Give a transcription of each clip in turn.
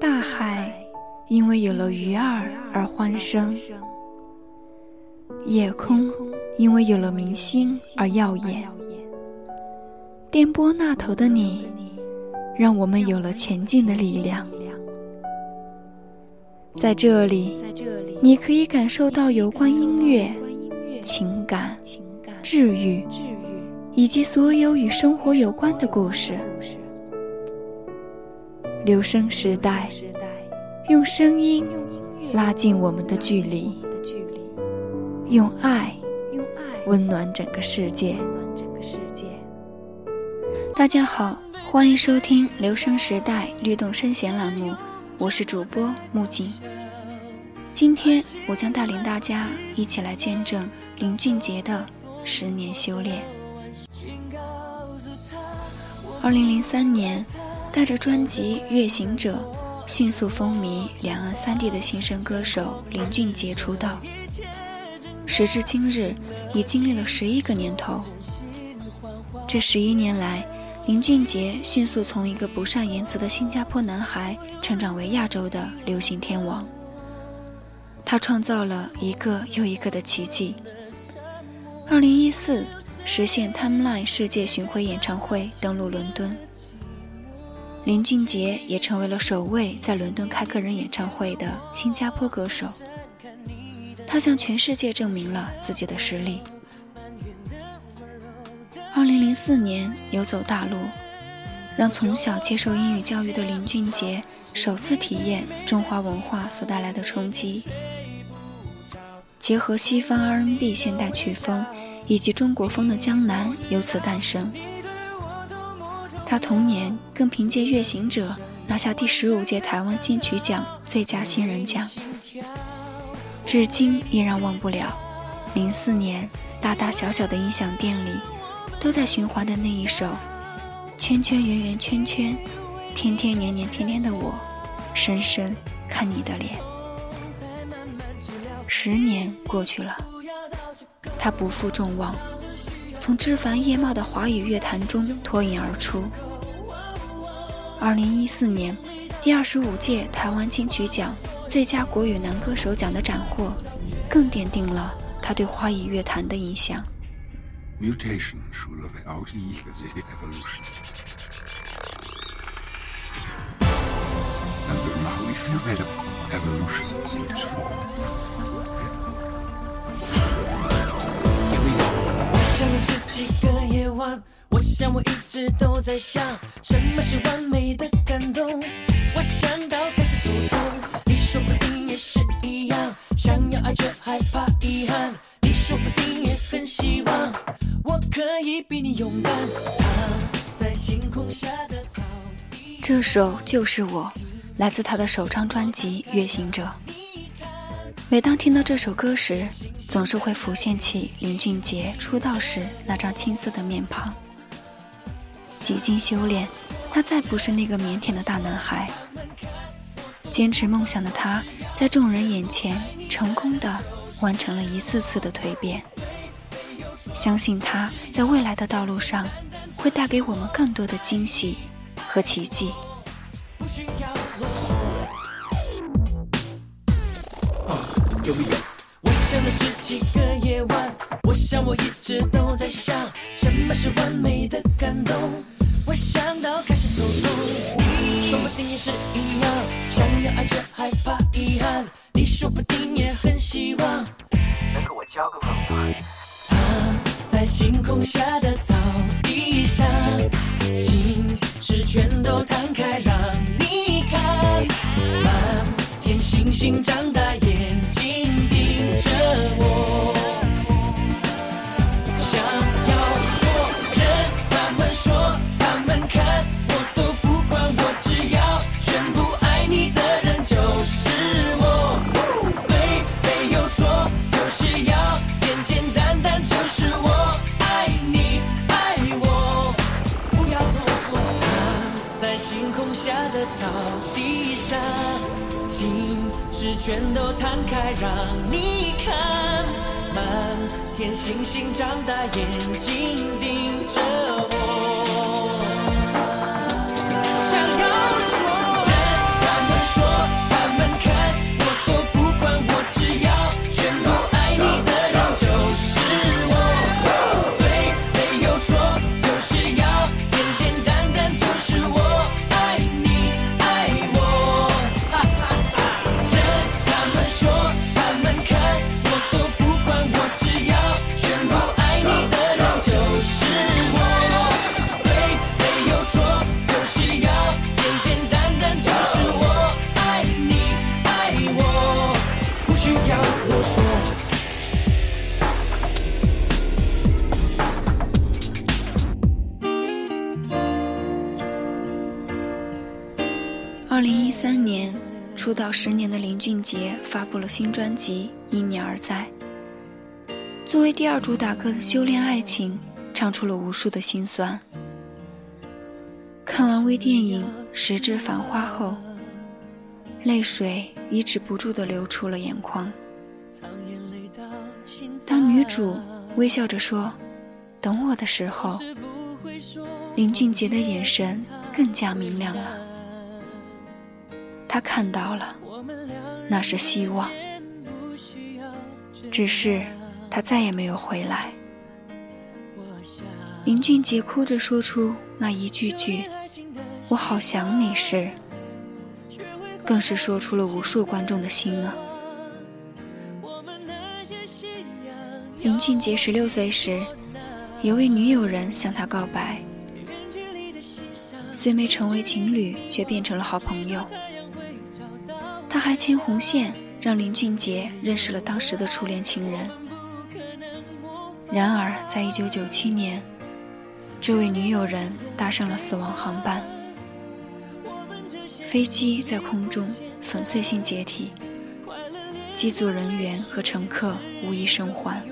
大海因为有了鱼儿而欢声，夜空因为有了明星而耀眼。电波那头的你，让我们有了前进的力量。在这里，你可以感受到有关音乐、情感、治愈，以及所有与生活有关的故事。留声时代，用声音拉近我们的距离，用爱温暖整个世界。大家好，欢迎收听《留声时代》律动声弦栏目，我是主播木槿。今天我将带领大家一起来见证林俊杰的十年修炼。二零零三年，带着专辑《月行者》迅速风靡两岸三地的新生歌手林俊杰出道。时至今日，已经历了十一个年头。这十一年来，林俊杰迅速从一个不善言辞的新加坡男孩，成长为亚洲的流行天王。他创造了一个又一个的奇迹。二零一四，实现 Timeline 世界巡回演唱会登陆伦敦，林俊杰也成为了首位在伦敦开个人演唱会的新加坡歌手。他向全世界证明了自己的实力。二零零四年游走大陆，让从小接受英语教育的林俊杰首次体验中华文化所带来的冲击，结合西方 R&B 现代曲风以及中国风的江南由此诞生。他同年更凭借《月行者》拿下第十五届台湾金曲奖最佳新人奖，至今依然忘不了零四年大大小小的音响店里。都在循环的那一首，圈圈圆圆圈圈，天天年年天天的我，深深看你的脸。十年过去了，他不负众望，从枝繁叶茂的华语乐坛中脱颖而出。二零一四年，第二十五届台湾金曲奖最佳国语男歌手奖的斩获，更奠定了他对华语乐坛的影响。Mutation schule auch ich sich evolution. And now we feel that evolution leaps forward. 我想我一直都在想，什么是完美的感动。我想到开始头痛，你说不定也是一样，想要爱却害怕遗憾，你说不定也很希望。我可以比你勇敢。在星空下的草这首就是我，来自他的首张专辑《月行者》。每当听到这首歌时，总是会浮现起林俊杰出道时那张青涩的面庞。几经修炼，他再不是那个腼腆的大男孩。坚持梦想的他，在众人眼前成功的完成了一次次的蜕变。相信他在未来的道路上会带给我们更多的惊喜和奇迹。紧张大眼睛盯着我想要说任他们说他们看我都不管我只要宣布爱你的人就是我。对没有错就是要简简单单就是我。爱你爱我不要啰嗦躺在星空下的草地上。心事全都摊开让你看，满天星星张大眼睛盯着二零一三年，出道十年的林俊杰发布了新专辑《因你而在》。作为第二主打歌的修炼爱情，唱出了无数的心酸。看完微电影《十指繁花》后，泪水已止不住地流出了眼眶。当女主微笑着说“等我”的时候，林俊杰的眼神更加明亮了。他看到了，那是希望，只是他再也没有回来。林俊杰哭着说出那一句句“我好想你”时，更是说出了无数观众的心啊。林俊杰十六岁时，有位女友人向他告白，虽没成为情侣，却变成了好朋友。他还牵红线，让林俊杰认识了当时的初恋情人。然而，在一九九七年，这位女友人搭上了死亡航班，飞机在空中粉碎性解体，机组人员和乘客无一生还。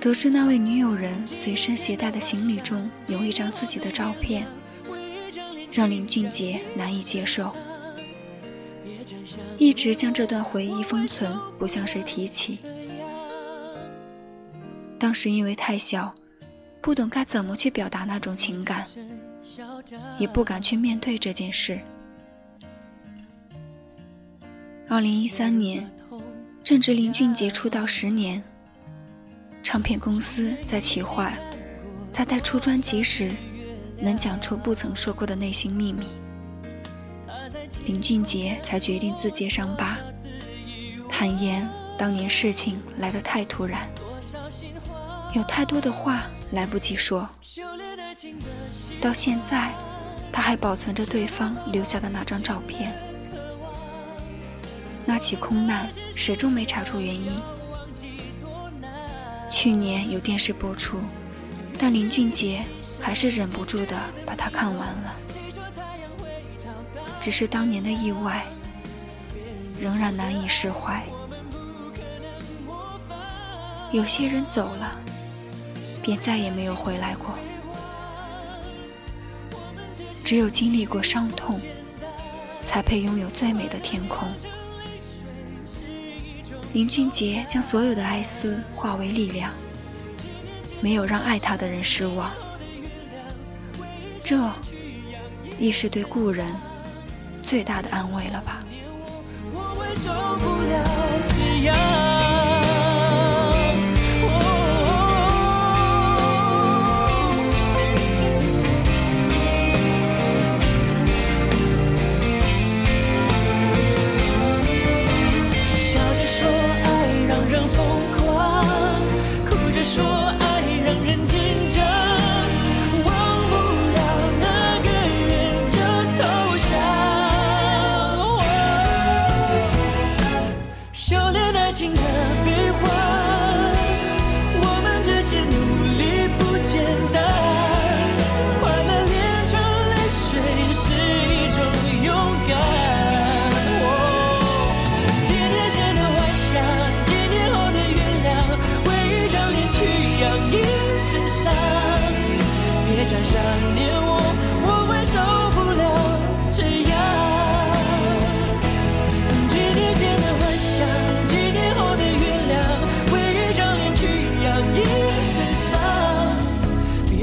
得知那位女友人随身携带的行李中有一张自己的照片，让林俊杰难以接受，一直将这段回忆封存，不向谁提起。当时因为太小。不懂该怎么去表达那种情感，也不敢去面对这件事。二零一三年，正值林俊杰出道十年，唱片公司在企划他在出专辑时能讲出不曾说过的内心秘密，林俊杰才决定自揭伤疤，坦言当年事情来得太突然。有太多的话来不及说，到现在，他还保存着对方留下的那张照片。那起空难始终没查出原因。去年有电视播出，但林俊杰还是忍不住的把它看完了。只是当年的意外，仍然难以释怀。有些人走了。便再也没有回来过。只有经历过伤痛，才配拥有最美的天空。林俊杰将所有的哀思化为力量，没有让爱他的人失望。这，亦是对故人最大的安慰了吧。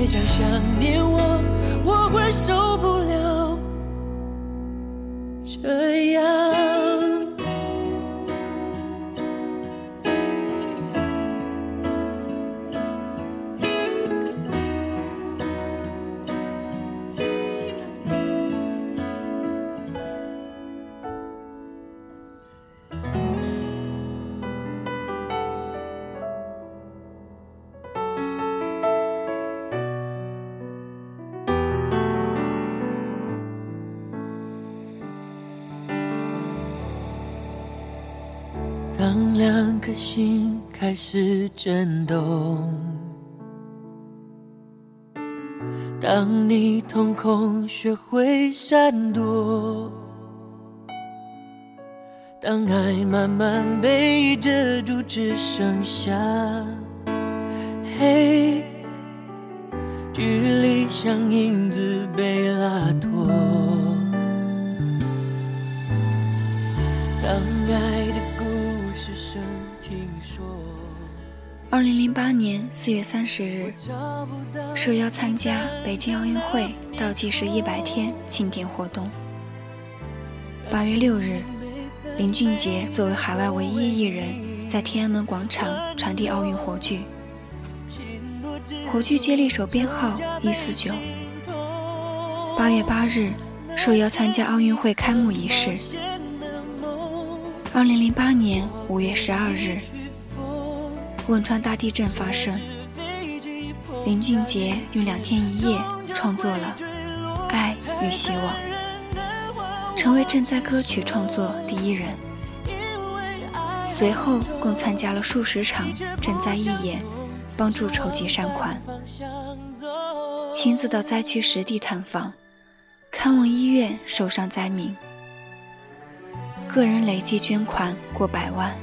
将想念我。两颗心开始震动。当你瞳孔学会闪躲，当爱慢慢被遮住，只剩下黑，距离像影子被拉二零零八年四月三十日，受邀参加北京奥运会倒计时一百天庆典活动。八月六日，林俊杰作为海外唯一艺人，在天安门广场传递奥运火炬。火炬接力手编号一四九。八月八日，受邀参加奥运会开幕仪式。二零零八年五月十二日。汶川大地震发生，林俊杰用两天一夜创作了《爱与希望》，成为赈灾歌曲创作第一人。随后共参加了数十场赈灾义演，帮助筹集善款，亲自到灾区实地探访，看望医院受伤灾民，个人累计捐款过百万。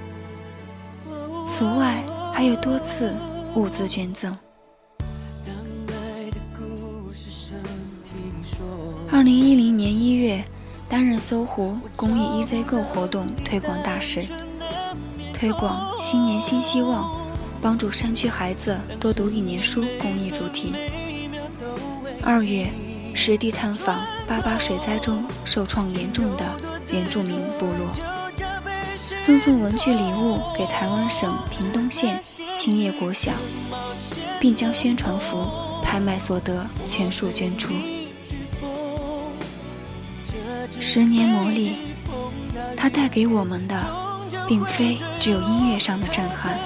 此外，还有多次物资捐赠。二零一零年一月，担任搜狐公益 EZ Go 活动推广大使，推广新年新希望，帮助山区孩子多读一年书公益主题。二月，实地探访八八水灾中受创严重的原住民部落。赠送文具礼物给台湾省屏东县青叶国小，并将宣传服拍卖所得全数捐出。十年磨砺，它带给我们的，并非只有音乐上的震撼，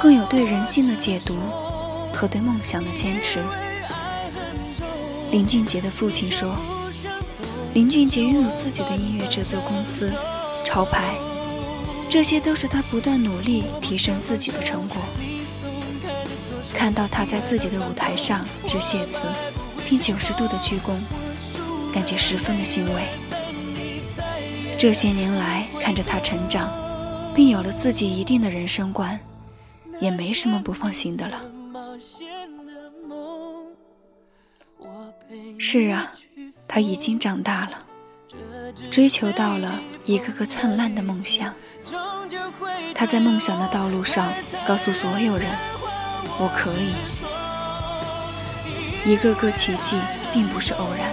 更有对人性的解读和对梦想的坚持。林俊杰的父亲说：“林俊杰拥有自己的音乐制作公司，潮牌。”这些都是他不断努力提升自己的成果。看到他在自己的舞台上致谢词，并九十度的鞠躬，感觉十分的欣慰。这些年来看着他成长，并有了自己一定的人生观，也没什么不放心的了。是啊，他已经长大了，追求到了一个个灿烂的梦想。他在梦想的道路上告诉所有人：“我可以。”一个个奇迹并不是偶然，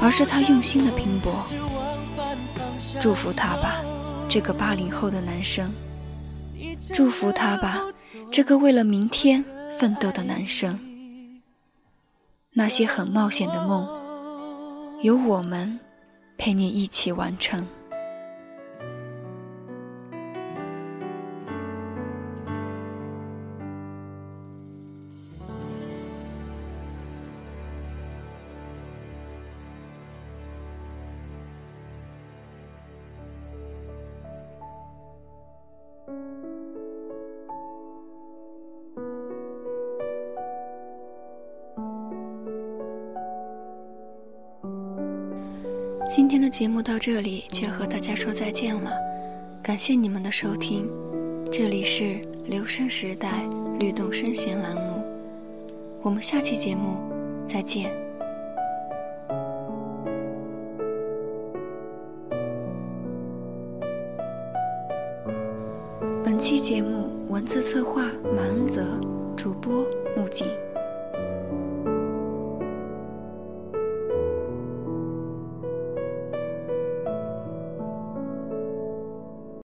而是他用心的拼搏。祝福他吧，这个八零后的男生；祝福他吧，这个为了明天奋斗的男生。那些很冒险的梦，有我们陪你一起完成。今天的节目到这里就要和大家说再见了，感谢你们的收听，这里是留声时代律动声弦栏目，我们下期节目再见。本期节目文字策划马恩泽，主播木槿。